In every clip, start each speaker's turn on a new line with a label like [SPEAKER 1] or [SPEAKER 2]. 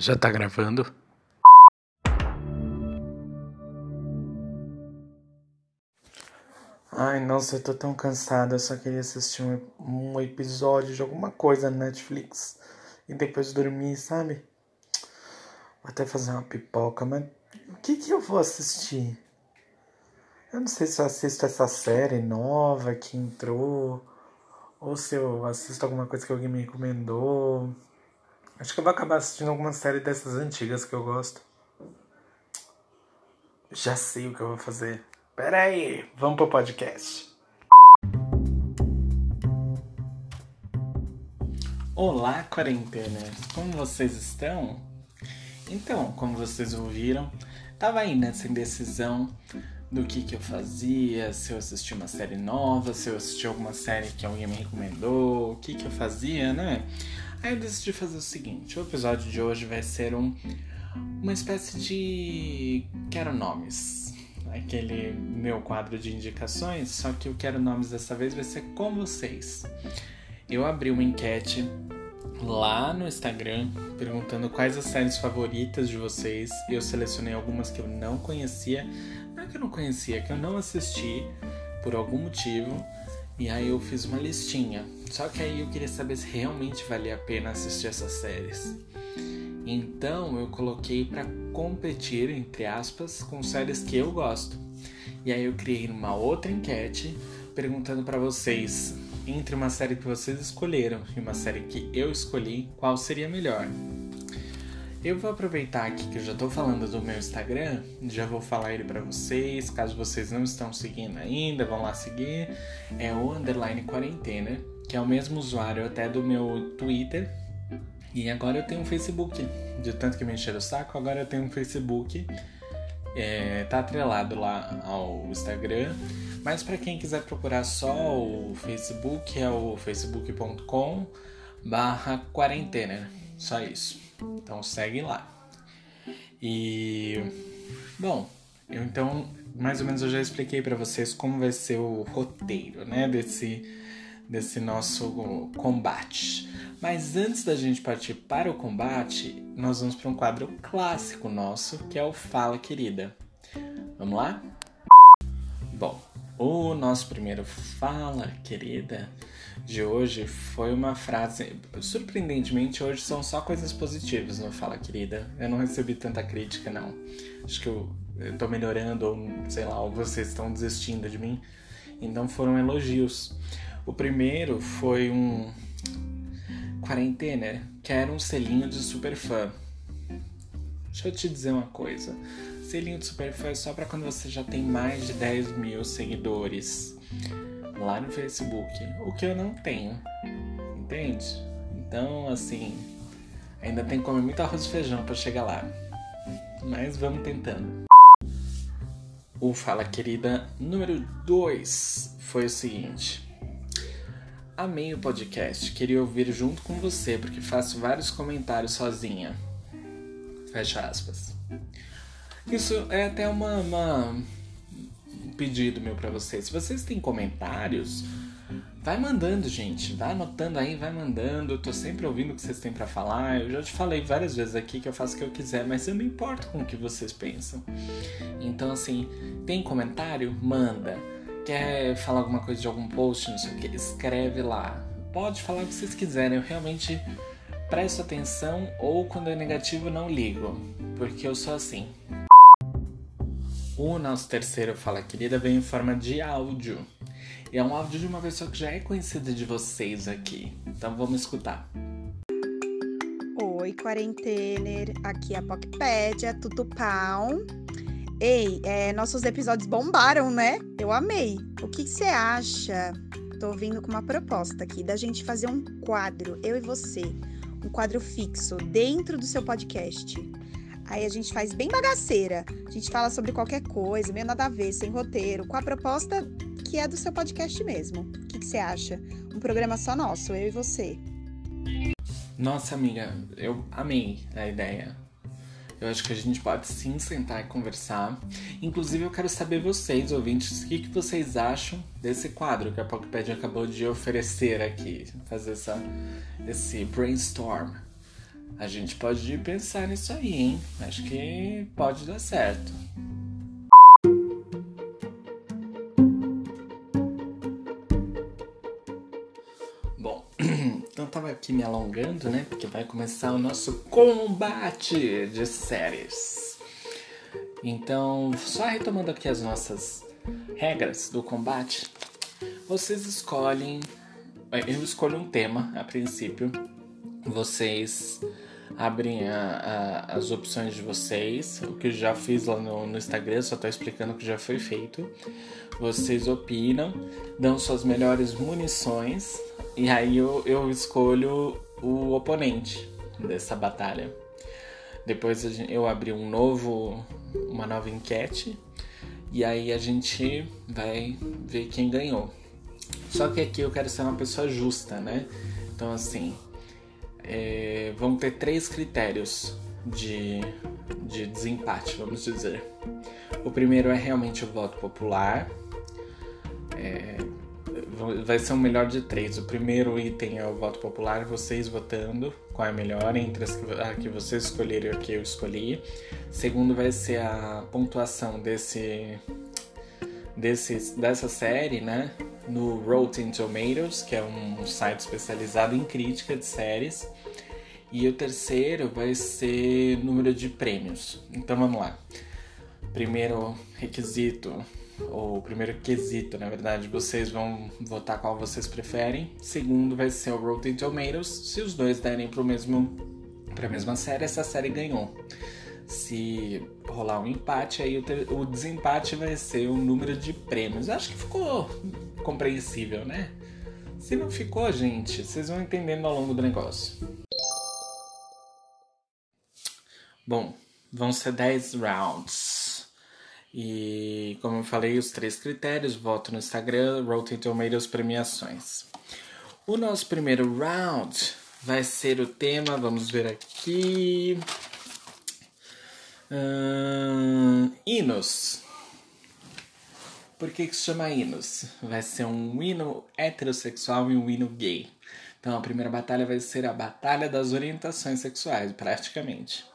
[SPEAKER 1] Já tá gravando? Ai, nossa, eu tô tão cansada. Eu só queria assistir um, episódio de alguma coisa na Netflix e depois dormir, sabe? Vou até fazer uma pipoca, mas o que que eu vou assistir? Eu não sei se eu assisto essa série nova que entrou ou se eu assisto alguma coisa que alguém me recomendou. Acho que eu vou acabar assistindo alguma série dessas antigas que eu gosto. Já sei o que eu vou fazer. Pera aí, vamos pro podcast. Olá, quarentenas! Como vocês estão? Então, como vocês ouviram, tava aí nessa indecisão do que que eu fazia, se eu assistia uma série nova, se eu assistia alguma série que alguém me recomendou, o que que eu fazia, né? Aí eu decidi fazer o seguinte: o episódio de hoje vai ser um, uma espécie de Quero Nomes. Aquele meu quadro de indicações, só que o Quero Nomes dessa vez vai ser com vocês. Eu abri uma enquete lá no Instagram perguntando quais as séries favoritas de vocês. Eu selecionei algumas que eu não conhecia. Não é que eu não conhecia, que eu não assisti por algum motivo. E aí eu fiz uma listinha. Só que aí eu queria saber se realmente valia a pena assistir essas séries. Então eu coloquei para competir, entre aspas, com séries que eu gosto. E aí eu criei uma outra enquete perguntando para vocês, entre uma série que vocês escolheram e uma série que eu escolhi, qual seria melhor? Eu vou aproveitar aqui que eu já tô falando do meu Instagram, já vou falar ele para vocês, caso vocês não estão seguindo ainda, vão lá seguir. É o underline quarentena, que é o mesmo usuário até do meu Twitter. E agora eu tenho um Facebook. De tanto que me encheram o saco, agora eu tenho um Facebook. É, tá atrelado lá ao Instagram. Mas para quem quiser procurar só o Facebook, é o facebook.com barra quarentena. Só isso. Então segue lá. E bom, eu então mais ou menos eu já expliquei para vocês como vai ser o roteiro, né, desse desse nosso combate. Mas antes da gente partir para o combate, nós vamos para um quadro clássico nosso, que é o Fala Querida. Vamos lá? Bom, o nosso primeiro Fala Querida de hoje foi uma frase. Surpreendentemente, hoje são só coisas positivas no Fala Querida. Eu não recebi tanta crítica, não. Acho que eu, eu tô melhorando, ou sei lá, ou vocês estão desistindo de mim. Então foram elogios. O primeiro foi um quarentena, que era um selinho de super fã. Deixa eu te dizer uma coisa. Selinho de super fã é só para quando você já tem mais de 10 mil seguidores lá no Facebook, o que eu não tenho, entende? Então, assim, ainda tem que comer muito arroz e feijão para chegar lá, mas vamos tentando. O Fala Querida número 2 foi o seguinte. Amei o podcast, queria ouvir junto com você porque faço vários comentários sozinha. Fecha aspas. Isso é até uma, uma pedido meu para vocês. Se vocês têm comentários, vai mandando, gente. Vai anotando aí, vai mandando. Eu tô sempre ouvindo o que vocês têm para falar. Eu já te falei várias vezes aqui que eu faço o que eu quiser, mas eu não importo com o que vocês pensam. Então, assim, tem comentário? Manda. Quer falar alguma coisa de algum post, não sei o que? Escreve lá. Pode falar o que vocês quiserem. Eu realmente presto atenção ou quando é negativo não ligo, porque eu sou assim. O nosso terceiro Fala Querida vem em forma de áudio. E é um áudio de uma pessoa que já é conhecida de vocês aqui. Então vamos escutar.
[SPEAKER 2] Oi, quarentener. Aqui é a Pocpédia, Tutupão. Ei, é, nossos episódios bombaram, né? Eu amei. O que você acha? Tô vindo com uma proposta aqui da gente fazer um quadro, eu e você. Um quadro fixo dentro do seu podcast Aí a gente faz bem bagaceira. A gente fala sobre qualquer coisa, meio nada a ver, sem roteiro, com a proposta que é do seu podcast mesmo. O que, que você acha? Um programa só nosso, eu e você.
[SPEAKER 1] Nossa, amiga, eu amei a ideia. Eu acho que a gente pode sim sentar e conversar. Inclusive, eu quero saber vocês, ouvintes, o que, que vocês acham desse quadro que a Pockpad acabou de oferecer aqui. Fazer essa, esse brainstorm. A gente pode pensar nisso aí, hein? Acho que pode dar certo. Bom, então tava aqui me alongando, né? Porque vai começar o nosso combate de séries. Então, só retomando aqui as nossas regras do combate, vocês escolhem. Eu escolho um tema a princípio. Vocês abrem a, a, as opções de vocês. O que eu já fiz lá no, no Instagram, só tô explicando o que já foi feito. Vocês opinam, dão suas melhores munições e aí eu, eu escolho o oponente dessa batalha. Depois eu abri um novo, uma nova enquete e aí a gente vai ver quem ganhou. Só que aqui eu quero ser uma pessoa justa, né? Então assim, é, vão ter três critérios de, de desempate, vamos dizer. O primeiro é realmente o voto popular. É, vai ser um melhor de três. O primeiro item é o voto popular, vocês votando qual é a melhor entre as que, a que vocês escolherem e a que eu escolhi. Segundo vai ser a pontuação desse, desse dessa série, né? No Rotten Tomatoes, que é um site especializado em crítica de séries. E o terceiro vai ser número de prêmios. Então vamos lá. Primeiro requisito, ou primeiro quesito, na verdade, vocês vão votar qual vocês preferem. Segundo vai ser o Rotten Tomatoes. Se os dois derem para mesmo para a mesma série, essa série ganhou. Se rolar um empate, aí o, desempate vai ser o número de prêmios. Acho que ficou compreensível, né? Se não ficou, gente, vocês vão entendendo ao longo do negócio. Bom, vão ser 10 rounds. E como eu falei, os três critérios: voto no Instagram, Rotten Tomatoes, premiações. O nosso primeiro round vai ser o tema, vamos ver aqui. Hum, hinos. Por que, que se chama hinos? Vai ser um hino heterossexual e um hino gay. Então a primeira batalha vai ser a Batalha das Orientações Sexuais, praticamente.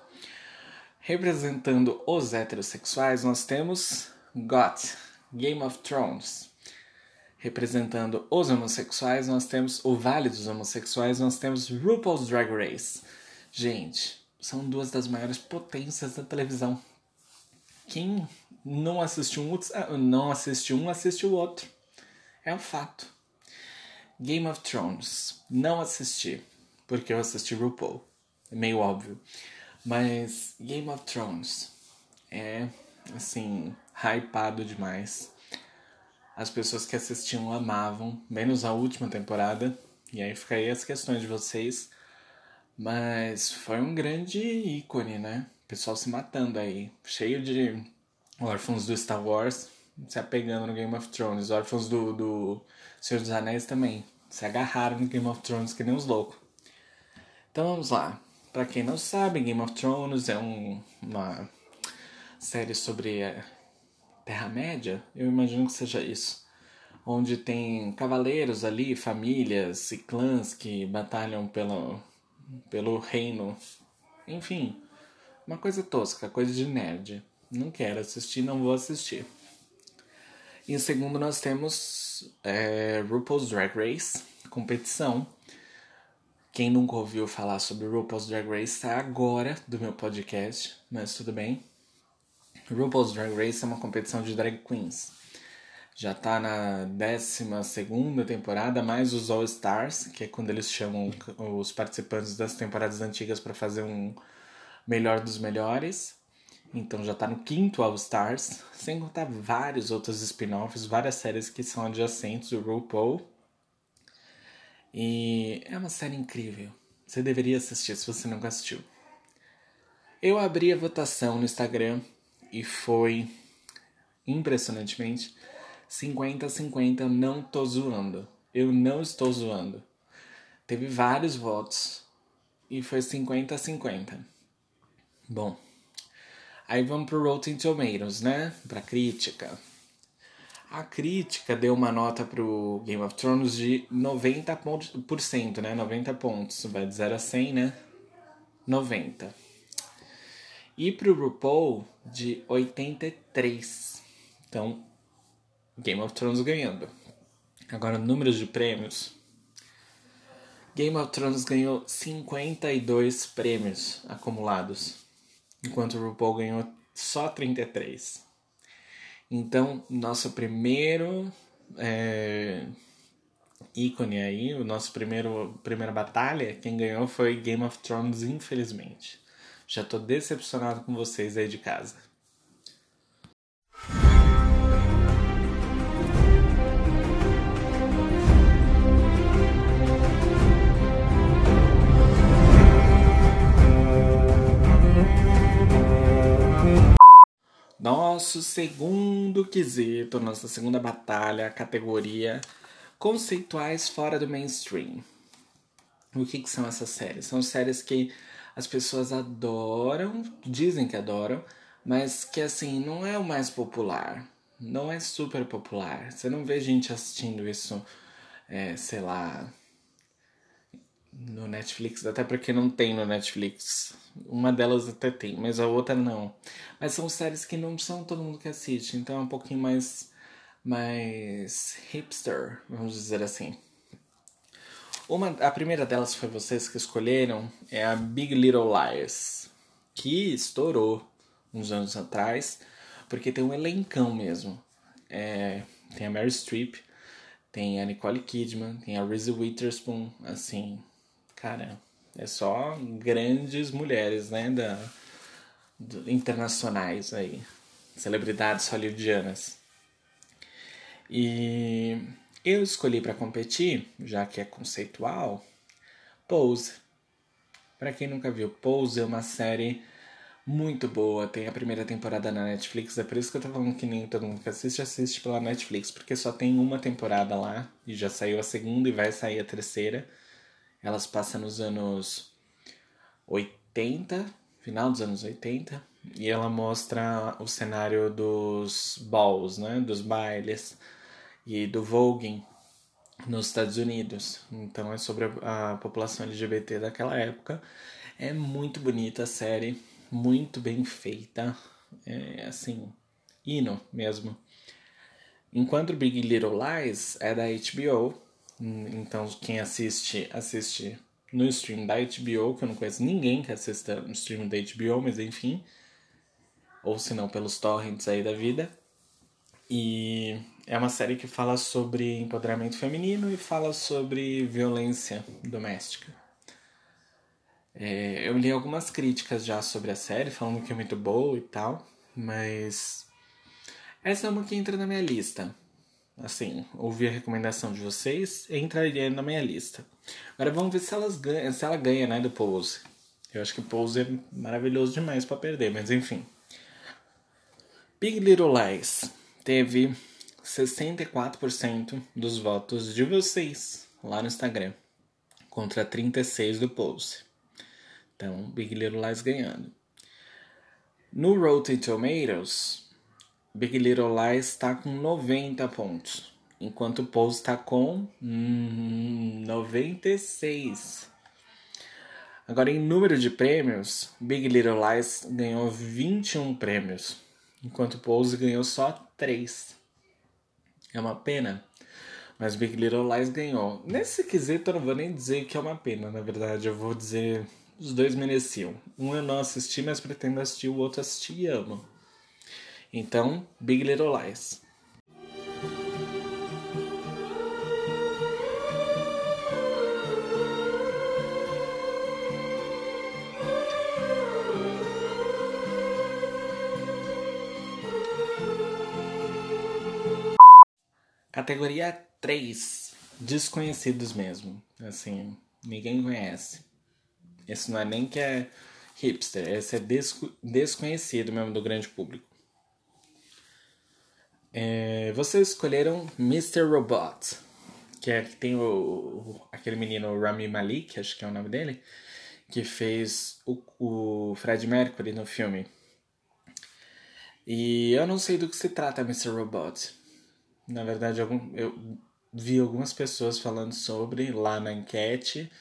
[SPEAKER 1] Representando os heterossexuais, nós temos GOT, Game of Thrones. Representando os homossexuais, nós temos o Vale dos Homossexuais, nós temos RuPaul's Drag Race. Gente, são duas das maiores potências da televisão. Quem não assistiu um, ah, não assistiu um, assiste o outro. É um fato. Game of Thrones, não assisti, porque eu assisti RuPaul. É meio óbvio. Mas Game of Thrones é, assim, hypado demais. As pessoas que assistiam amavam, menos a última temporada. E aí fica aí as questões de vocês. Mas foi um grande ícone, né? Pessoal se matando aí. Cheio de órfãos do Star Wars se apegando no Game of Thrones. Órfãos do, do Senhor dos Anéis também. Se agarraram no Game of Thrones que nem os loucos. Então vamos lá. Para quem não sabe, Game of Thrones é um, uma série sobre a Terra-média, eu imagino que seja isso. Onde tem cavaleiros ali, famílias e clãs que batalham pelo, pelo reino. Enfim, uma coisa tosca, coisa de nerd. Não quero assistir, não vou assistir. Em segundo nós temos é, RuPaul's Drag Race, competição, quem nunca ouviu falar sobre RuPaul's Drag Race está agora do meu podcast, mas tudo bem. RuPaul's Drag Race é uma competição de drag queens. Já está na 12 temporada, mais os All Stars, que é quando eles chamam os participantes das temporadas antigas para fazer um melhor dos melhores. Então já está no quinto All Stars, sem contar vários outros spin-offs, várias séries que são adjacentes do RuPaul e é uma série incrível. Você deveria assistir se você nunca assistiu. Eu abri a votação no Instagram e foi impressionantemente 50 a 50, não tô zoando. Eu não estou zoando. Teve vários votos e foi 50 a 50. Bom, aí vamos pro Rotten Tomatoes, né? Pra crítica. A crítica deu uma nota pro Game of Thrones de 90%, né? 90 pontos. Vai de 0 a 100, né? 90. E pro RuPaul de 83. Então, Game of Thrones ganhando. Agora, números de prêmios. Game of Thrones ganhou 52 prêmios acumulados, enquanto o RuPaul ganhou só 33. Então, nosso primeiro é, ícone aí, o nosso primeiro primeira batalha, quem ganhou foi Game of Thrones, infelizmente. Já tô decepcionado com vocês aí de casa. Nosso segundo quesito, nossa segunda batalha, categoria conceituais fora do mainstream. O que, que são essas séries? São séries que as pessoas adoram, dizem que adoram, mas que assim não é o mais popular, não é super popular. Você não vê gente assistindo isso, é, sei lá, no Netflix, até porque não tem no Netflix. Uma delas até tem, mas a outra não. Mas são séries que não são todo mundo que assiste, então é um pouquinho mais mais hipster, vamos dizer assim. Uma, a primeira delas foi vocês que escolheram, é a Big Little Lies, que estourou uns anos atrás, porque tem um elencão mesmo. É, tem a Mary Streep, tem a Nicole Kidman, tem a Reese Witherspoon, assim, cara, é só grandes mulheres, né, da, do, internacionais aí, celebridades hollywoodianas. E eu escolhi para competir, já que é conceitual, Pose. Para quem nunca viu, Pose é uma série muito boa. Tem a primeira temporada na Netflix, é por isso que eu tô falando que nem todo mundo que assiste, assiste pela Netflix, porque só tem uma temporada lá e já saiu a segunda e vai sair a terceira. Elas passam nos anos 80, final dos anos 80, e ela mostra o cenário dos balls, né, dos bailes e do voguing nos Estados Unidos. Então é sobre a, a população LGBT daquela época. É muito bonita a série, muito bem feita, é assim, hino mesmo. Enquanto Big Little Lies é da HBO, então, quem assiste, assiste no stream da HBO, que eu não conheço ninguém que assista no stream da HBO, mas enfim. Ou se não, pelos torrents aí da vida. E é uma série que fala sobre empoderamento feminino e fala sobre violência doméstica. É, eu li algumas críticas já sobre a série, falando que é muito boa e tal, mas essa é uma que entra na minha lista assim, ouvir a recomendação de vocês, entraria na minha lista. Agora vamos ver se, elas ganham, se ela ganha, né, do Pose. Eu acho que o Pose é maravilhoso demais para perder, mas enfim. Big Little Lies teve 64% dos votos de vocês lá no Instagram, contra 36 do Pose. Então, Big Little Lies ganhando. No Rotten Tomatoes, Big Little Lies está com 90 pontos, enquanto o Pose está com hum, 96. Agora, em número de prêmios, Big Little Lies ganhou 21 prêmios, enquanto o Pose ganhou só 3. É uma pena, mas Big Little Lies ganhou. Nesse quesito, eu não vou nem dizer que é uma pena, na verdade, eu vou dizer os dois mereciam. Um eu não assisti, mas pretendo assistir, o outro assisti e amo. Então, Big Little Lies. Categoria 3. Desconhecidos mesmo. Assim, ninguém conhece. Esse não é nem que é hipster, esse é desconhecido mesmo do grande público. É, vocês escolheram Mr. Robot, que é que tem o, aquele menino Rami Malik, acho que é o nome dele, que fez o, o Fred Mercury no filme. E eu não sei do que se trata Mr. Robot. Na verdade, algum, eu vi algumas pessoas falando sobre lá na enquete,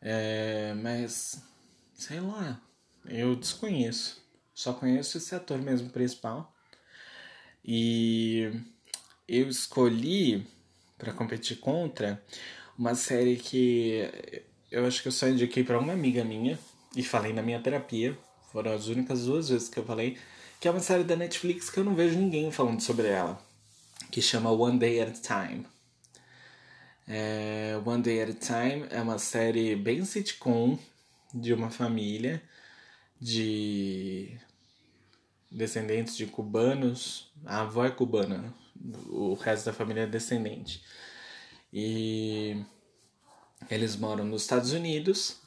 [SPEAKER 1] é, mas sei lá, eu desconheço. Só conheço esse ator mesmo principal. E eu escolhi para competir contra uma série que eu acho que eu só indiquei para uma amiga minha e falei na minha terapia. Foram as únicas duas vezes que eu falei. Que é uma série da Netflix que eu não vejo ninguém falando sobre ela. Que chama One Day at a Time. É, One Day at a Time é uma série bem sitcom de uma família de descendentes de cubanos. A avó é cubana, o resto da família é descendente. E eles moram nos Estados Unidos.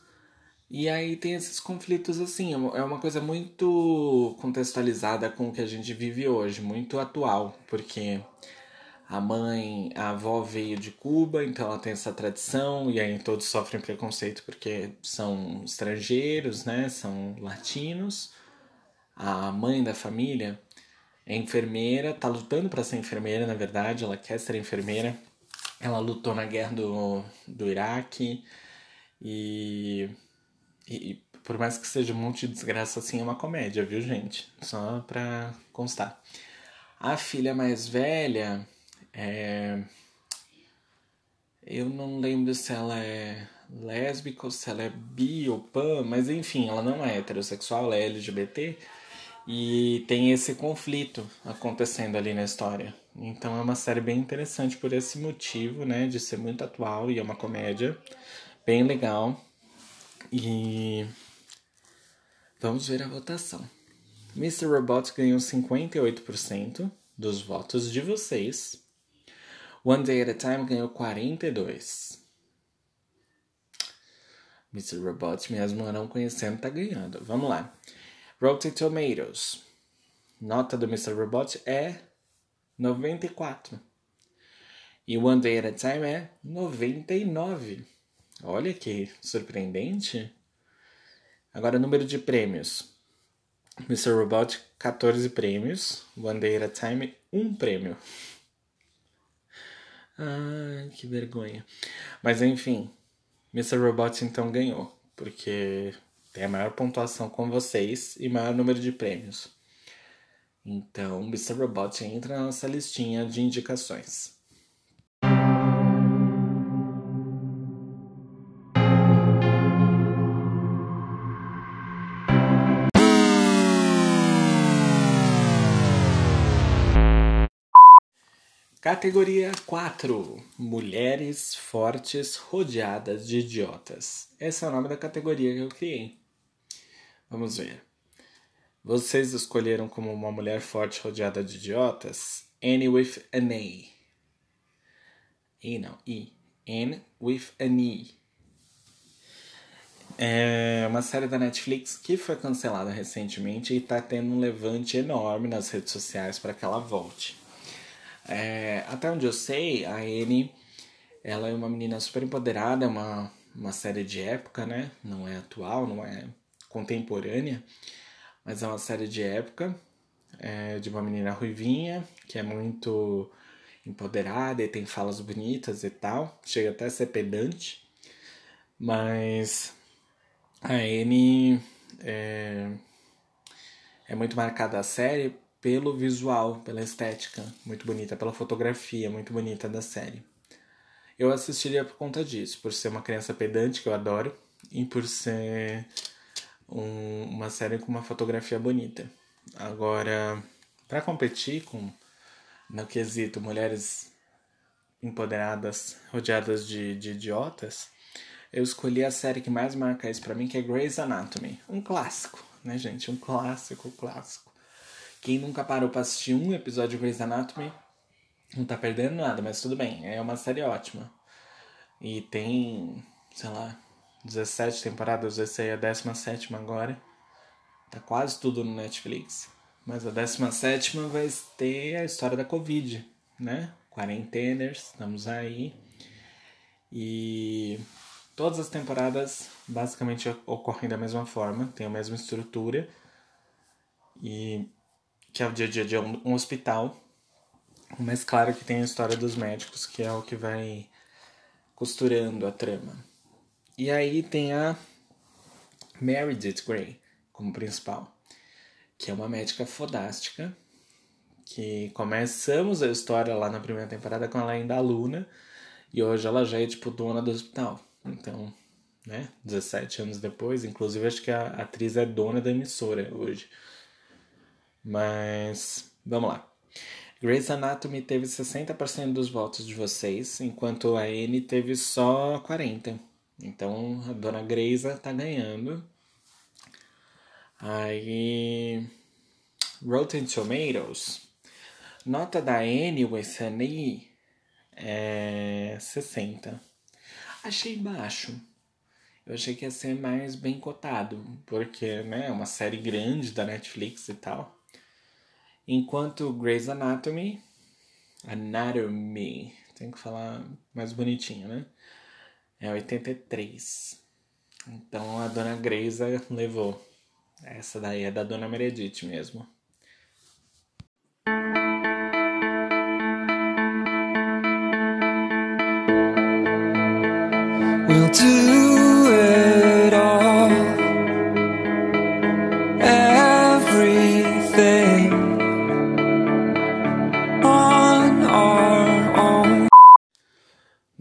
[SPEAKER 1] E aí tem esses conflitos assim, é uma coisa muito contextualizada com o que a gente vive hoje, muito atual, porque a mãe, a avó veio de Cuba, então ela tem essa tradição, e aí todos sofrem preconceito porque são estrangeiros, né? São latinos. A mãe da família é enfermeira, tá lutando para ser enfermeira, na verdade, ela quer ser enfermeira. Ela lutou na guerra do, do Iraque e, e, por mais que seja um monte de desgraça assim, é uma comédia, viu, gente? Só pra constar. A filha mais velha é... Eu não lembro se ela é lésbica ou se ela é bi ou pan, mas enfim, ela não é heterossexual, ela é LGBT e tem esse conflito acontecendo ali na história. Então é uma série bem interessante por esse motivo, né, de ser muito atual e é uma comédia bem legal. E vamos ver a votação. Mr. Robot ganhou 58% dos votos de vocês. One Day at a Time ganhou 42. Mr. Robot, mesmo não conhecendo, tá ganhando. Vamos lá. Rotten Tomatoes. Nota do Mr. Robot é 94. E One Day at a Time é 99. Olha que surpreendente. Agora, número de prêmios. Mr. Robot, 14 prêmios. One Day at a Time, 1 prêmio. Ai, que vergonha. Mas enfim, Mr. Robot então ganhou, porque tem a maior pontuação com vocês e maior número de prêmios. Então, Mr. Robot entra na nossa listinha de indicações. Categoria 4: Mulheres fortes rodeadas de idiotas. Esse é o nome da categoria que eu criei. Vamos ver. Vocês escolheram como uma mulher forte rodeada de idiotas Annie with an A. E não, I. Anne with an E. É uma série da Netflix que foi cancelada recentemente e está tendo um levante enorme nas redes sociais para que ela volte. É, até onde eu sei, a Anne, ela é uma menina super empoderada, é uma, uma série de época, né? Não é atual, não é contemporânea, mas é uma série de época, é, de uma menina ruivinha, que é muito empoderada e tem falas bonitas e tal, chega até a ser pedante, mas a Anne é, é muito marcada a série pelo visual, pela estética muito bonita, pela fotografia muito bonita da série. Eu assistiria por conta disso, por ser uma criança pedante que eu adoro e por ser um, uma série com uma fotografia bonita. Agora, para competir com no quesito mulheres empoderadas, rodeadas de, de idiotas, eu escolhi a série que mais marca isso para mim, que é Grey's Anatomy, um clássico, né, gente, um clássico, clássico. Quem nunca parou pra assistir um episódio de Grey's Anatomy não tá perdendo nada, mas tudo bem, é uma série ótima. E tem, sei lá, 17 temporadas, essa aí é a 17 agora. Tá quase tudo no Netflix. Mas a 17 vai ter a história da Covid, né? Quarenteners, estamos aí. E todas as temporadas basicamente ocorrem da mesma forma, tem a mesma estrutura. E que é o dia a dia de um hospital. Mas claro que tem a história dos médicos, que é o que vai costurando a trama. E aí tem a Meredith Grey como principal, que é uma médica fodástica, que começamos a história lá na primeira temporada com ela ainda aluna, e hoje ela já é tipo dona do hospital. Então, né, 17 anos depois, inclusive acho que a atriz é dona da emissora hoje. Mas, vamos lá. Grey's Anatomy teve 60% dos votos de vocês, enquanto a Anne teve só 40%. Então a dona Greysa tá ganhando. Aí. Rotten Tomatoes. Nota da E é 60. Achei baixo. Eu achei que ia ser mais bem cotado, porque né, é uma série grande da Netflix e tal. Enquanto Grey's Anatomy, Anatomy, tem que falar mais bonitinho, né? É 83. Então a dona Grey's levou. Essa daí é da dona Meredith mesmo.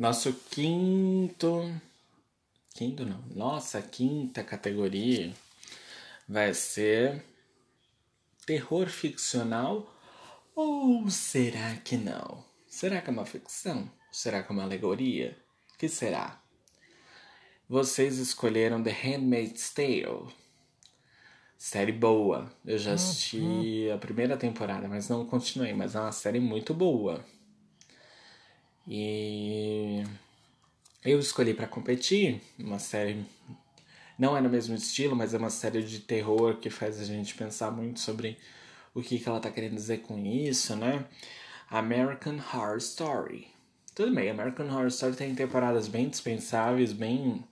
[SPEAKER 1] Nosso quinto. Quinto não. Nossa quinta categoria vai ser terror ficcional ou será que não? Será que é uma ficção? Será que é uma alegoria? que será? Vocês escolheram The Handmaid's Tale. Série boa. Eu já assisti uhum. a primeira temporada, mas não continuei. Mas é uma série muito boa. E eu escolhi para competir uma série. Não é no mesmo estilo, mas é uma série de terror que faz a gente pensar muito sobre o que, que ela tá querendo dizer com isso, né? American Horror Story. Tudo bem, American Horror Story tem temporadas bem dispensáveis, bem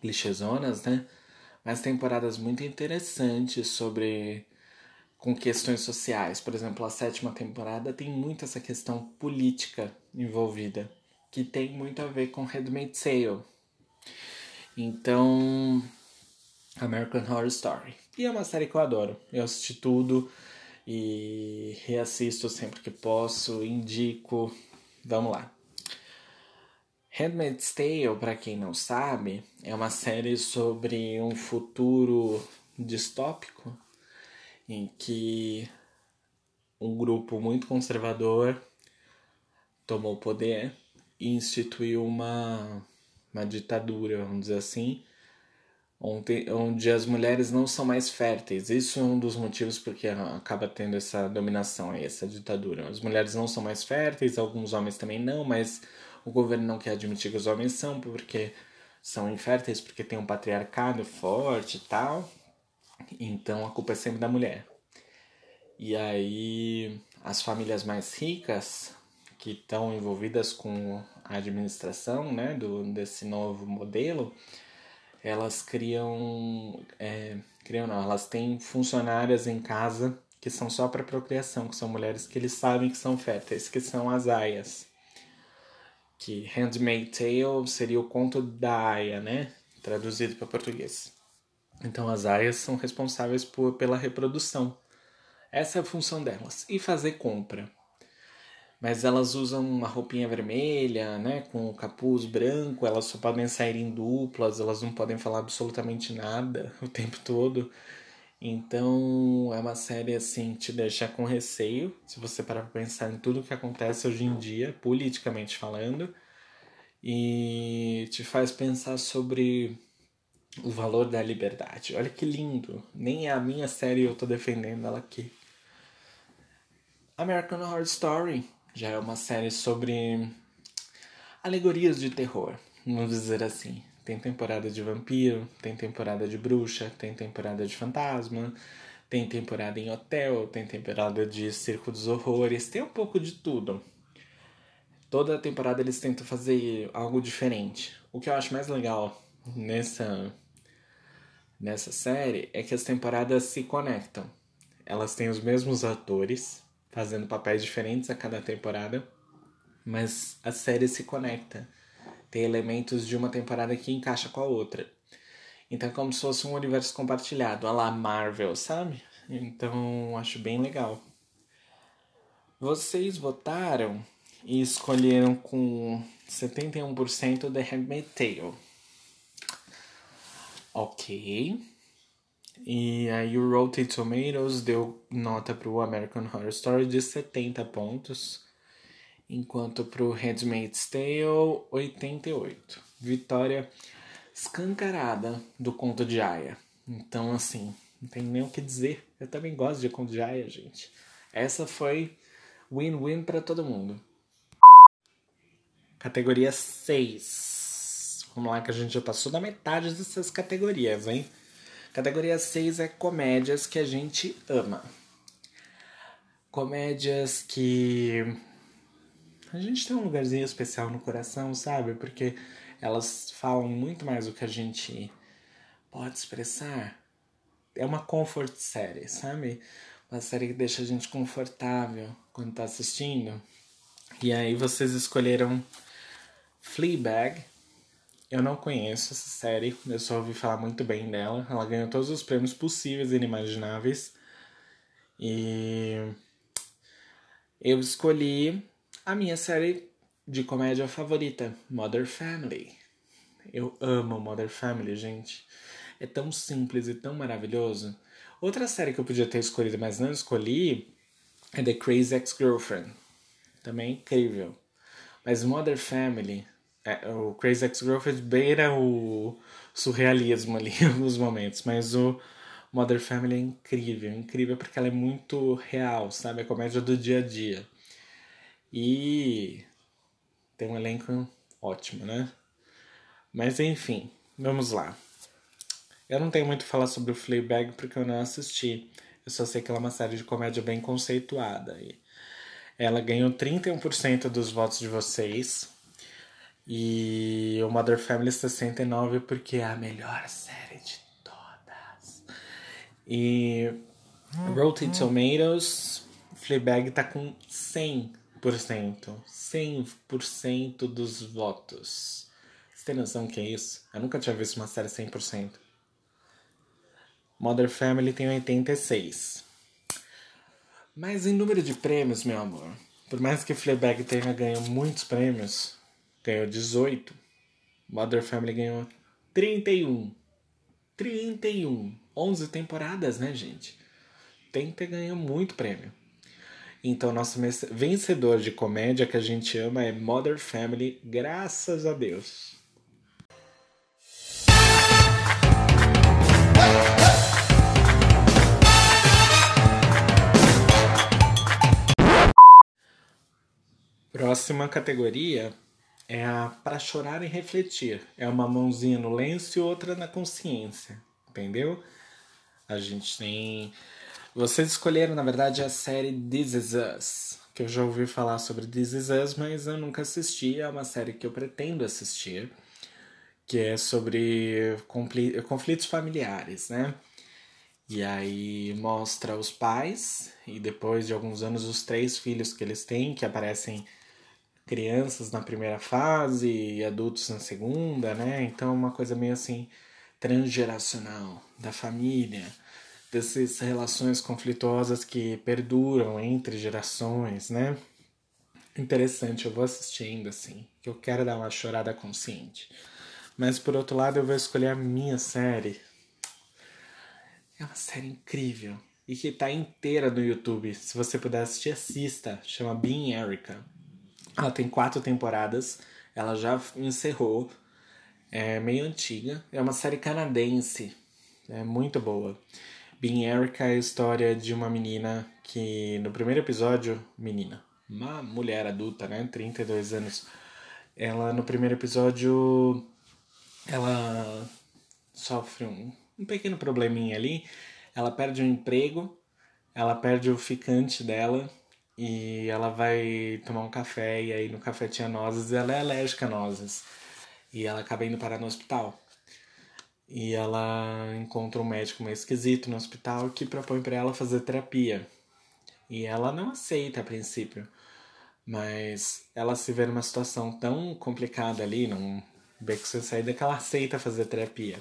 [SPEAKER 1] clichêzonas, né? Mas temporadas muito interessantes sobre com questões sociais. Por exemplo, a sétima temporada tem muito essa questão política envolvida, que tem muito a ver com Handmaid's Tale. Então, American Horror Story. E é uma série que eu adoro. Eu assisti tudo e reassisto sempre que posso, indico. Vamos lá. Handmaid's Tale, para quem não sabe, é uma série sobre um futuro distópico em que um grupo muito conservador tomou o poder e instituiu uma, uma ditadura, vamos dizer assim, onde, onde as mulheres não são mais férteis. Isso é um dos motivos porque acaba tendo essa dominação essa ditadura. As mulheres não são mais férteis, alguns homens também não, mas o governo não quer admitir que os homens são porque são inférteis, porque tem um patriarcado forte e tal. Então a culpa é sempre da mulher. E aí as famílias mais ricas que estão envolvidas com a administração né, do, desse novo modelo, elas criam, é, criam não, elas têm funcionárias em casa que são só para procriação, que são mulheres que eles sabem que são férteis, que são as aias que Handmaid's Tale seria o conto da Aya, né? Traduzido para português. Então as aias são responsáveis por, pela reprodução. Essa é a função delas. E fazer compra. Mas elas usam uma roupinha vermelha, né? Com o capuz branco, elas só podem sair em duplas, elas não podem falar absolutamente nada o tempo todo. Então é uma série assim te deixa com receio, se você parar pra pensar em tudo que acontece hoje em dia, politicamente falando, e te faz pensar sobre o valor da liberdade. Olha que lindo! Nem a minha série eu tô defendendo ela aqui. American Horror Story já é uma série sobre alegorias de terror, vamos dizer assim. Tem temporada de vampiro, tem temporada de bruxa, tem temporada de fantasma, tem temporada em hotel, tem temporada de circo dos horrores, tem um pouco de tudo. Toda temporada eles tentam fazer algo diferente. O que eu acho mais legal nessa nessa série é que as temporadas se conectam. Elas têm os mesmos atores fazendo papéis diferentes a cada temporada, mas a série se conecta tem elementos de uma temporada que encaixa com a outra. Então é como se fosse um universo compartilhado, a la Marvel, sabe? Então acho bem legal. Vocês votaram e escolheram com 71% The Handmaid's Tale. Ok. E aí o Rotten Tomatoes deu nota para o American Horror Story de 70 pontos, enquanto para o Handmaid's Tale 88. Vitória escancarada do conto de Aya. Então assim, não tem nem o que dizer. Eu também gosto de conto de Aya, gente. Essa foi win-win para todo mundo. Categoria 6. Vamos lá que a gente já passou da metade dessas categorias, hein? Categoria 6 é comédias que a gente ama. Comédias que a gente tem um lugarzinho especial no coração, sabe? Porque elas falam muito mais do que a gente pode expressar. É uma comfort série, sabe? Uma série que deixa a gente confortável quando tá assistindo. E aí vocês escolheram Fleabag, eu não conheço essa série, eu só ouvi falar muito bem dela. Ela ganhou todos os prêmios possíveis e inimagináveis. E eu escolhi a minha série de comédia favorita, Mother Family. Eu amo Mother Family, gente. É tão simples e tão maravilhoso. Outra série que eu podia ter escolhido, mas não escolhi, é The Crazy Ex-Girlfriend. Também é incrível. Mas Mother Family é, o Crazy Ex-Girlfriend beira o surrealismo ali em alguns momentos, mas o Mother Family é incrível, incrível porque ela é muito real, sabe? É comédia do dia a dia. E tem um elenco ótimo, né? Mas enfim, vamos lá. Eu não tenho muito a falar sobre o Fleabag porque eu não assisti. Eu só sei que ela é uma série de comédia bem conceituada. E ela ganhou 31% dos votos de vocês. E o Mother Family 69 porque é a melhor série de todas. E Rotten Tomatoes, Fleabag tá com 100%. 100% dos votos. Você tem noção que é isso? Eu nunca tinha visto uma série 100%. Mother Family tem 86. Mas em número de prêmios, meu amor, por mais que Fleabag tenha ganho muitos prêmios, ganhou 18. Mother Family ganhou 31. 31. 11 temporadas, né, gente? Tem que ganhar muito prêmio. Então, nosso vencedor de comédia que a gente ama é Mother Family, graças a Deus. Próxima categoria é a para chorar e refletir. É uma mãozinha no lenço e outra na consciência, entendeu? A gente tem. Vocês escolheram, na verdade, a série This Is Us, que eu já ouvi falar sobre This Is Us, mas eu nunca assisti. É uma série que eu pretendo assistir, que é sobre conflitos familiares, né? E aí mostra os pais e depois de alguns anos os três filhos que eles têm, que aparecem crianças na primeira fase e adultos na segunda, né? Então, uma coisa meio assim transgeracional da família, dessas relações conflituosas que perduram entre gerações, né? Interessante, eu vou assistindo assim, que eu quero dar uma chorada consciente. Mas por outro lado, eu vou escolher a minha série. É uma série incrível e que tá inteira no YouTube. Se você puder assistir, assista. Chama Being Erica. Ela tem quatro temporadas, ela já encerrou, é meio antiga, é uma série canadense, é muito boa. Being Erica é a história de uma menina que no primeiro episódio, menina, uma mulher adulta, né, 32 anos, ela no primeiro episódio ela sofre um, um pequeno probleminha ali, ela perde o um emprego, ela perde o ficante dela e ela vai tomar um café e aí no café tinha nozes e ela é alérgica a nozes. E ela acaba indo parar no hospital. E ela encontra um médico meio esquisito no hospital que propõe para ela fazer terapia. E ela não aceita a princípio. Mas ela se vê numa situação tão complicada ali, num beco sem saída, que ela aceita fazer terapia.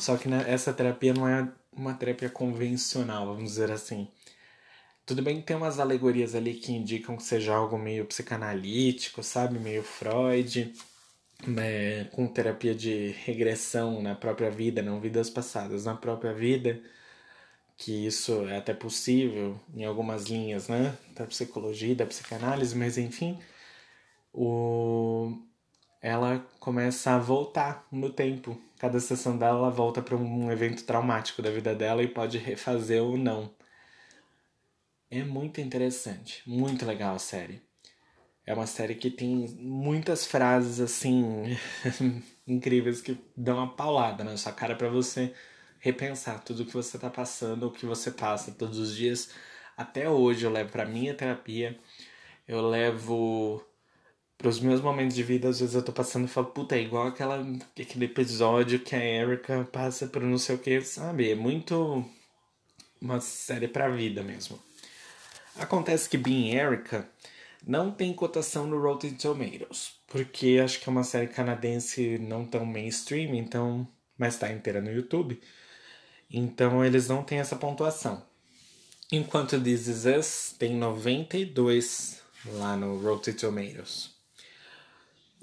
[SPEAKER 1] Só que né, essa terapia não é uma terapia convencional, vamos dizer assim. Tudo bem que tem umas alegorias ali que indicam que seja algo meio psicanalítico, sabe? Meio Freud, né? com terapia de regressão na própria vida, não vidas passadas, na própria vida, que isso é até possível em algumas linhas, né? Da psicologia, da psicanálise, mas enfim, o... ela começa a voltar no tempo. Cada sessão dela ela volta para um evento traumático da vida dela e pode refazer ou não. É muito interessante, muito legal a série. É uma série que tem muitas frases assim incríveis que dão uma paulada na sua cara para você repensar tudo que você tá passando, o que você passa todos os dias. Até hoje eu levo para minha terapia, eu levo para os meus momentos de vida, às vezes eu tô passando e falo, puta, é igual aquela, aquele episódio que a Erika passa por não sei o que, sabe? É muito uma série pra vida mesmo. Acontece que Being Erica não tem cotação no Rotten Tomatoes, porque acho que é uma série canadense não tão mainstream, então, mas está inteira no YouTube. Então eles não têm essa pontuação. Enquanto This Is Us tem 92 lá no Rotten Tomatoes.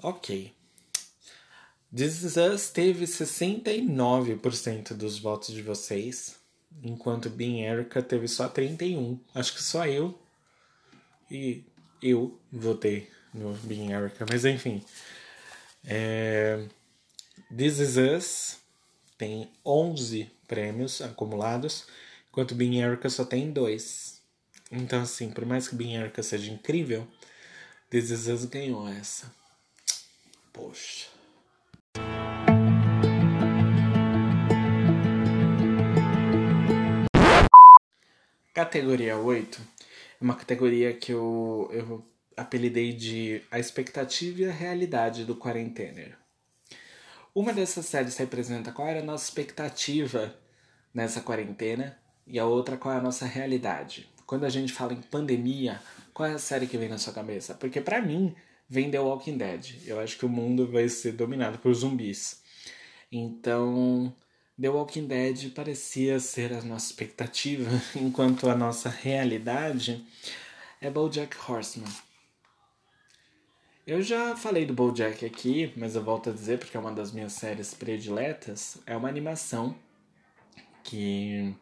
[SPEAKER 1] Ok. This Is Us teve 69% dos votos de vocês enquanto Being Erica teve só 31. Acho que só eu e eu votei no Being Erica, mas enfim. É... This Is Us tem 11 prêmios acumulados, enquanto Being Erica só tem 2. Então, assim, por mais que Being Erica seja incrível, This Is Us ganhou essa. Poxa. Categoria 8 é uma categoria que eu, eu apelidei de A Expectativa e a Realidade do Quarentener. Uma dessas séries representa qual era a nossa expectativa nessa quarentena e a outra qual é a nossa realidade. Quando a gente fala em pandemia, qual é a série que vem na sua cabeça? Porque para mim vem The Walking Dead. Eu acho que o mundo vai ser dominado por zumbis. Então, The Walking Dead parecia ser a nossa expectativa, enquanto a nossa realidade é BoJack Horseman. Eu já falei do BoJack aqui, mas eu volto a dizer porque é uma das minhas séries prediletas. É uma animação que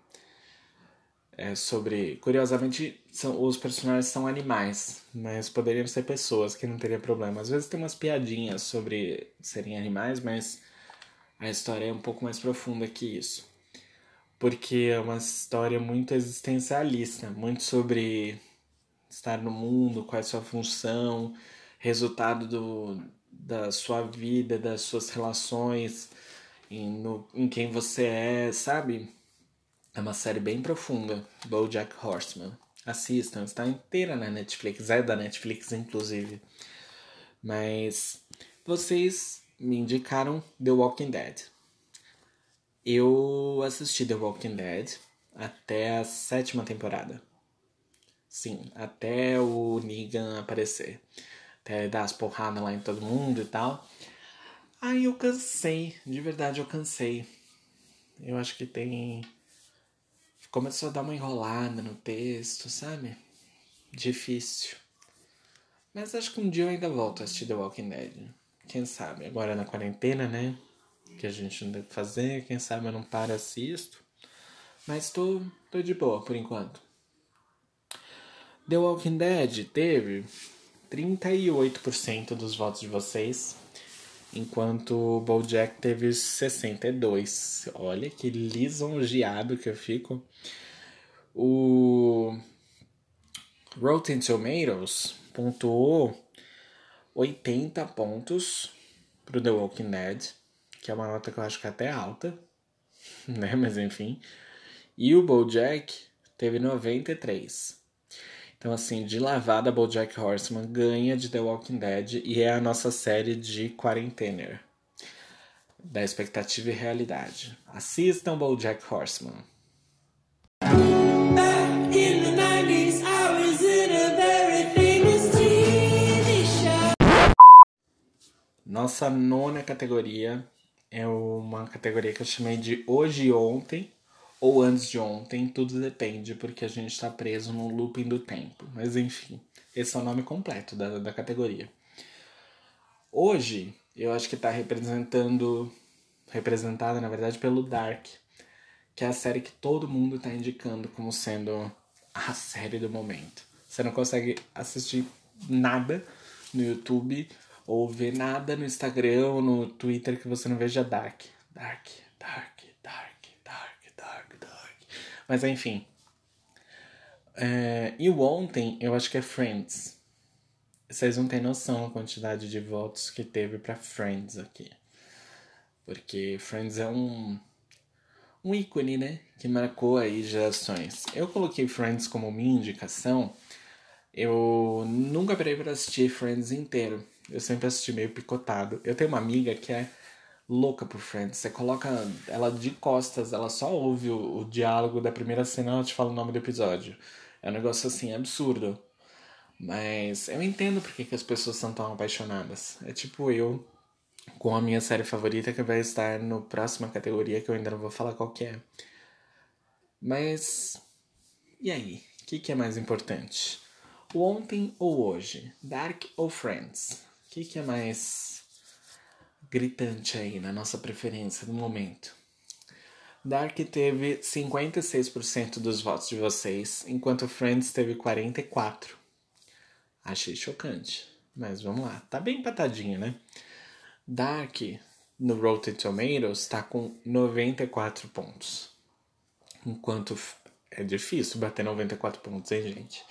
[SPEAKER 1] é sobre, curiosamente, são, os personagens são animais, mas poderiam ser pessoas que não teria problema. Às vezes tem umas piadinhas sobre serem animais, mas a história é um pouco mais profunda que isso. Porque é uma história muito existencialista, muito sobre estar no mundo, qual é a sua função, resultado do, da sua vida, das suas relações, em, no, em quem você é, sabe? É uma série bem profunda, BoJack Horseman. Assistam, está inteira na Netflix, é da Netflix inclusive. Mas vocês me indicaram The Walking Dead. Eu assisti The Walking Dead até a sétima temporada. Sim, até o Negan aparecer. Até dar as porradas lá em todo mundo e tal. Aí eu cansei, de verdade eu cansei. Eu acho que tem. Começou a dar uma enrolada no texto, sabe? Difícil. Mas acho que um dia eu ainda volto a assistir The Walking Dead. Quem sabe? Agora na quarentena, né? Que a gente não deve fazer. Quem sabe eu não paro assisto. Mas tô, tô de boa por enquanto. The Walking Dead teve 38% dos votos de vocês, enquanto o BoJack teve 62. Olha que lisonjeado que eu fico. O Rotten Tomatoes pontuou 80 pontos pro The Walking Dead, que é uma nota que eu acho que é até alta, né? Mas enfim. E o BoJack teve 93. Então, assim, de lavada, BoJack Horseman ganha de The Walking Dead e é a nossa série de quarentena. Da expectativa e realidade. Assistam BoJack Horseman. Nossa nona categoria é uma categoria que eu chamei de hoje e ontem ou antes de ontem, tudo depende, porque a gente está preso no looping do tempo. Mas enfim, esse é o nome completo da, da categoria. Hoje, eu acho que está representando, representada na verdade pelo Dark, que é a série que todo mundo está indicando como sendo a série do momento. Você não consegue assistir nada no YouTube ou ver nada no Instagram ou no Twitter que você não veja Dark. Dark, Dark, Dark, Dark, Dark, Dark. Mas enfim. É, e ontem, eu acho que é Friends. Vocês não têm noção a quantidade de votos que teve para Friends aqui. Porque Friends é um, um ícone, né? Que marcou aí gerações. Eu coloquei Friends como minha indicação. Eu nunca parei para assistir Friends inteiro. Eu sempre assisti meio picotado. Eu tenho uma amiga que é louca por Friends. Você coloca ela de costas, ela só ouve o, o diálogo da primeira cena, ela te fala o nome do episódio. É um negócio assim absurdo. Mas eu entendo porque que as pessoas são tão apaixonadas. É tipo eu com a minha série favorita que vai estar no próxima categoria que eu ainda não vou falar qual é. Mas e aí? O que, que é mais importante? O ontem ou hoje? Dark ou Friends? O que, que é mais gritante aí na nossa preferência do momento? Dark teve 56% dos votos de vocês, enquanto Friends teve 44%. Achei chocante, mas vamos lá. Tá bem empatadinho, né? Dark, no Rotten Tomatoes, tá com 94 pontos. Enquanto é difícil bater 94 pontos, hein, gente?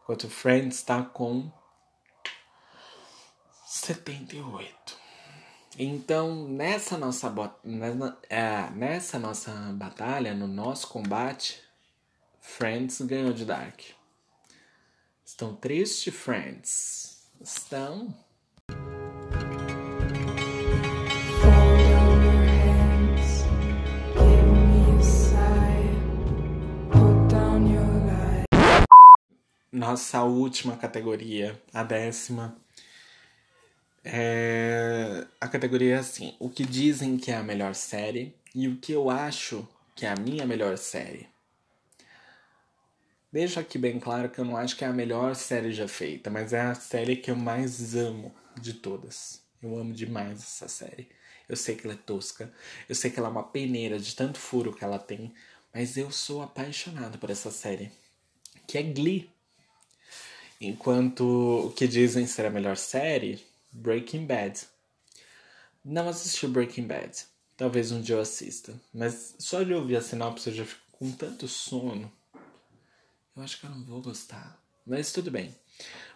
[SPEAKER 1] Enquanto Friends tá com 78. Então, nessa nossa, é, nessa nossa batalha, no nosso combate, Friends ganhou de Dark. Estão tristes, Friends? Estão? Nossa última categoria, a décima é... A categoria é assim: o que dizem que é a melhor série e o que eu acho que é a minha melhor série. Deixo aqui bem claro que eu não acho que é a melhor série já feita, mas é a série que eu mais amo de todas. Eu amo demais essa série. Eu sei que ela é tosca, eu sei que ela é uma peneira de tanto furo que ela tem, mas eu sou apaixonado por essa série, que é Glee. Enquanto o que dizem ser a melhor série Breaking Bad. Não assisti Breaking Bad. Talvez um dia eu assista. Mas só de ouvir a sinopse eu já fico com tanto sono. Eu acho que eu não vou gostar. Mas tudo bem.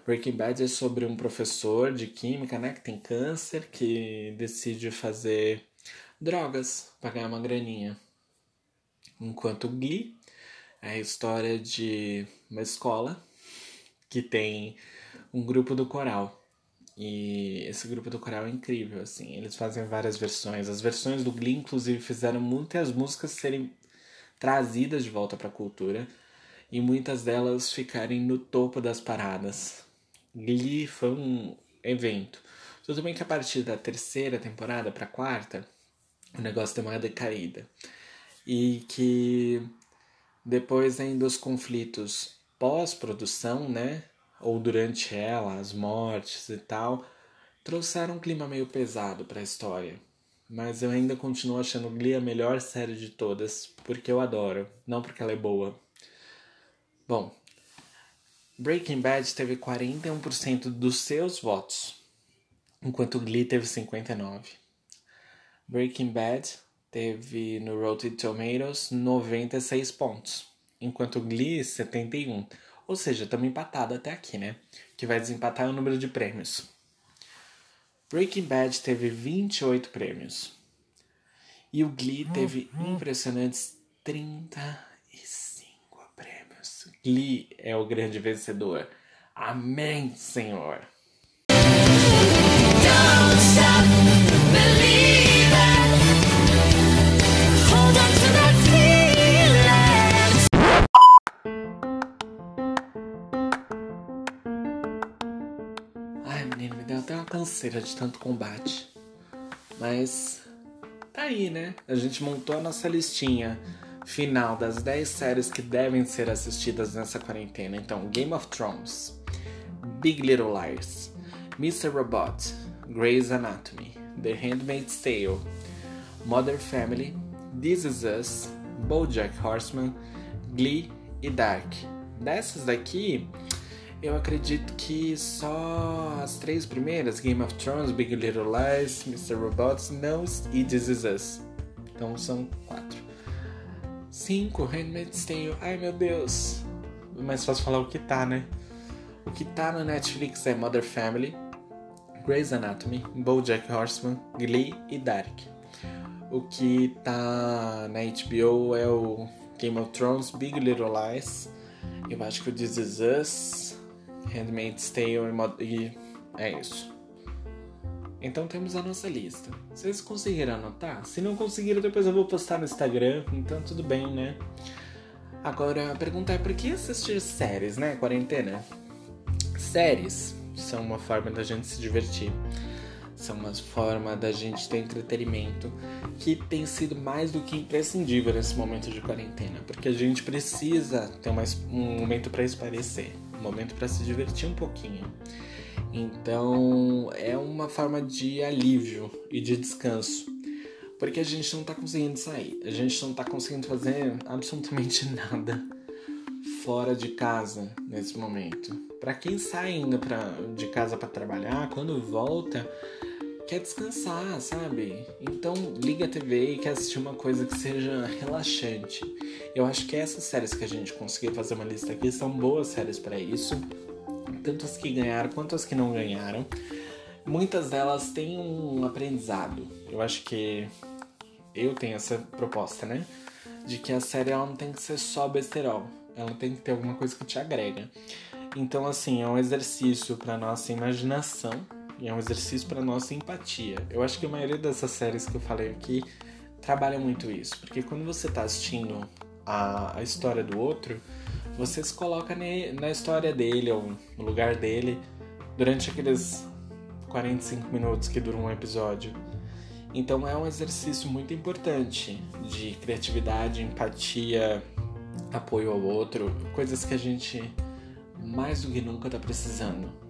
[SPEAKER 1] Breaking Bad é sobre um professor de química, né, que tem câncer, que decide fazer drogas para ganhar uma graninha. Enquanto Glee é a história de uma escola que tem um grupo do coral e esse grupo do coral é incrível, assim. Eles fazem várias versões. As versões do Glee, inclusive, fizeram muitas músicas serem trazidas de volta para a cultura e muitas delas ficarem no topo das paradas. Glee foi um evento. Tudo bem que a partir da terceira temporada para a quarta, o negócio deu uma decaída. E que depois ainda os conflitos pós-produção, né? Ou durante ela, as mortes e tal, trouxeram um clima meio pesado para a história. Mas eu ainda continuo achando Glee a melhor série de todas, porque eu adoro, não porque ela é boa. Bom, Breaking Bad teve 41% dos seus votos, enquanto Glee teve 59%. Breaking Bad teve no Rotten Tomatoes 96 pontos, enquanto Glee 71. Ou seja, estamos empatados até aqui, né? Que vai desempatar o número de prêmios. Breaking Bad teve 28 prêmios. E o Glee teve impressionantes 35 prêmios. Glee é o grande vencedor. Amém, Senhor! Canseira de tanto combate. Mas tá aí, né? A gente montou a nossa listinha final das 10 séries que devem ser assistidas nessa quarentena. Então, Game of Thrones, Big Little Lies, Mr. Robot, Grey's Anatomy, The Handmaid's Tale, Mother Family, This Is Us, BoJack Horseman, Glee e Dark. Dessas daqui, eu acredito que só as três primeiras, Game of Thrones, Big Little Lies, Mr. Robots, não e This Is Us. Então são quatro. Cinco, Handmaid's Tale. Ai meu Deus. Mais fácil falar o que tá, né? O que tá no Netflix é Mother Family, Grey's Anatomy, BoJack Horseman, Glee e Dark. O que tá na HBO é o Game of Thrones, Big Little Lies. Eu acho que o This Is Us, Handmaid's Tale e é isso. Então temos a nossa lista. Vocês conseguiram anotar? Se não conseguiram, depois eu vou postar no Instagram, então tudo bem, né? Agora, a pergunta é por que assistir séries, né? Quarentena. Séries são uma forma da gente se divertir. São uma forma da gente ter entretenimento que tem sido mais do que imprescindível nesse momento de quarentena, porque a gente precisa ter um momento para esparecer, momento para se divertir um pouquinho. Então é uma forma de alívio e de descanso. Porque a gente não tá conseguindo sair, a gente não tá conseguindo fazer absolutamente nada fora de casa nesse momento. Para quem sai ainda pra, de casa para trabalhar, quando volta, quer descansar, sabe? Então liga a TV e quer assistir uma coisa que seja relaxante. Eu acho que essas séries que a gente conseguiu fazer uma lista aqui são boas séries para isso tanto as que ganharam quanto as que não ganharam. Muitas delas têm um aprendizado. Eu acho que eu tenho essa proposta, né? De que a série ela não tem que ser só besterol. Ela tem que ter alguma coisa que te agrega. Então, assim, é um exercício para nossa imaginação e é um exercício para nossa empatia. Eu acho que a maioria dessas séries que eu falei aqui trabalha muito isso, porque quando você está assistindo a, a história do outro, você se coloca na história dele ou no lugar dele durante aqueles 45 minutos que dura um episódio. Então é um exercício muito importante de criatividade, empatia, apoio ao outro, coisas que a gente mais do que nunca está precisando.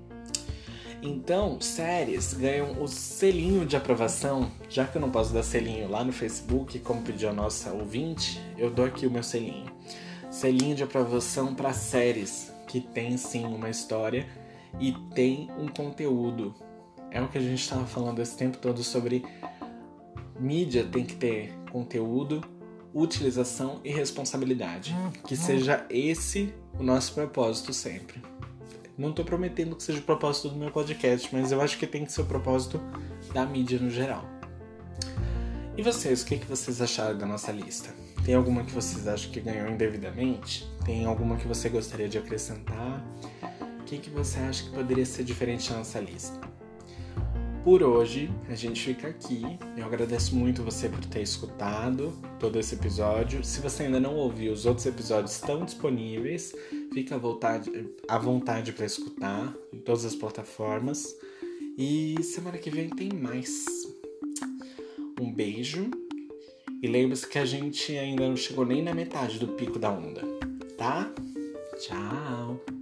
[SPEAKER 1] Então, séries ganham o selinho de aprovação. Já que eu não posso dar selinho lá no Facebook, como pediu a nossa ouvinte, eu dou aqui o meu selinho selinho de aprovação para séries que tem sim uma história e tem um conteúdo. É o que a gente estava falando esse tempo todo sobre mídia tem que ter conteúdo, utilização e responsabilidade. Que seja esse o nosso propósito sempre. Não estou prometendo que seja o propósito do meu podcast, mas eu acho que tem que ser o propósito da mídia no geral. E vocês, o que, que vocês acharam da nossa lista? Tem alguma que vocês acham que ganhou indevidamente? Tem alguma que você gostaria de acrescentar? O que, que você acha que poderia ser diferente na nossa lista? Por hoje, a gente fica aqui. Eu agradeço muito você por ter escutado todo esse episódio. Se você ainda não ouviu, os outros episódios estão disponíveis. Fica à vontade, à vontade para escutar em todas as plataformas. E semana que vem tem mais. Um beijo e lembre-se que a gente ainda não chegou nem na metade do pico da onda, tá? Tchau!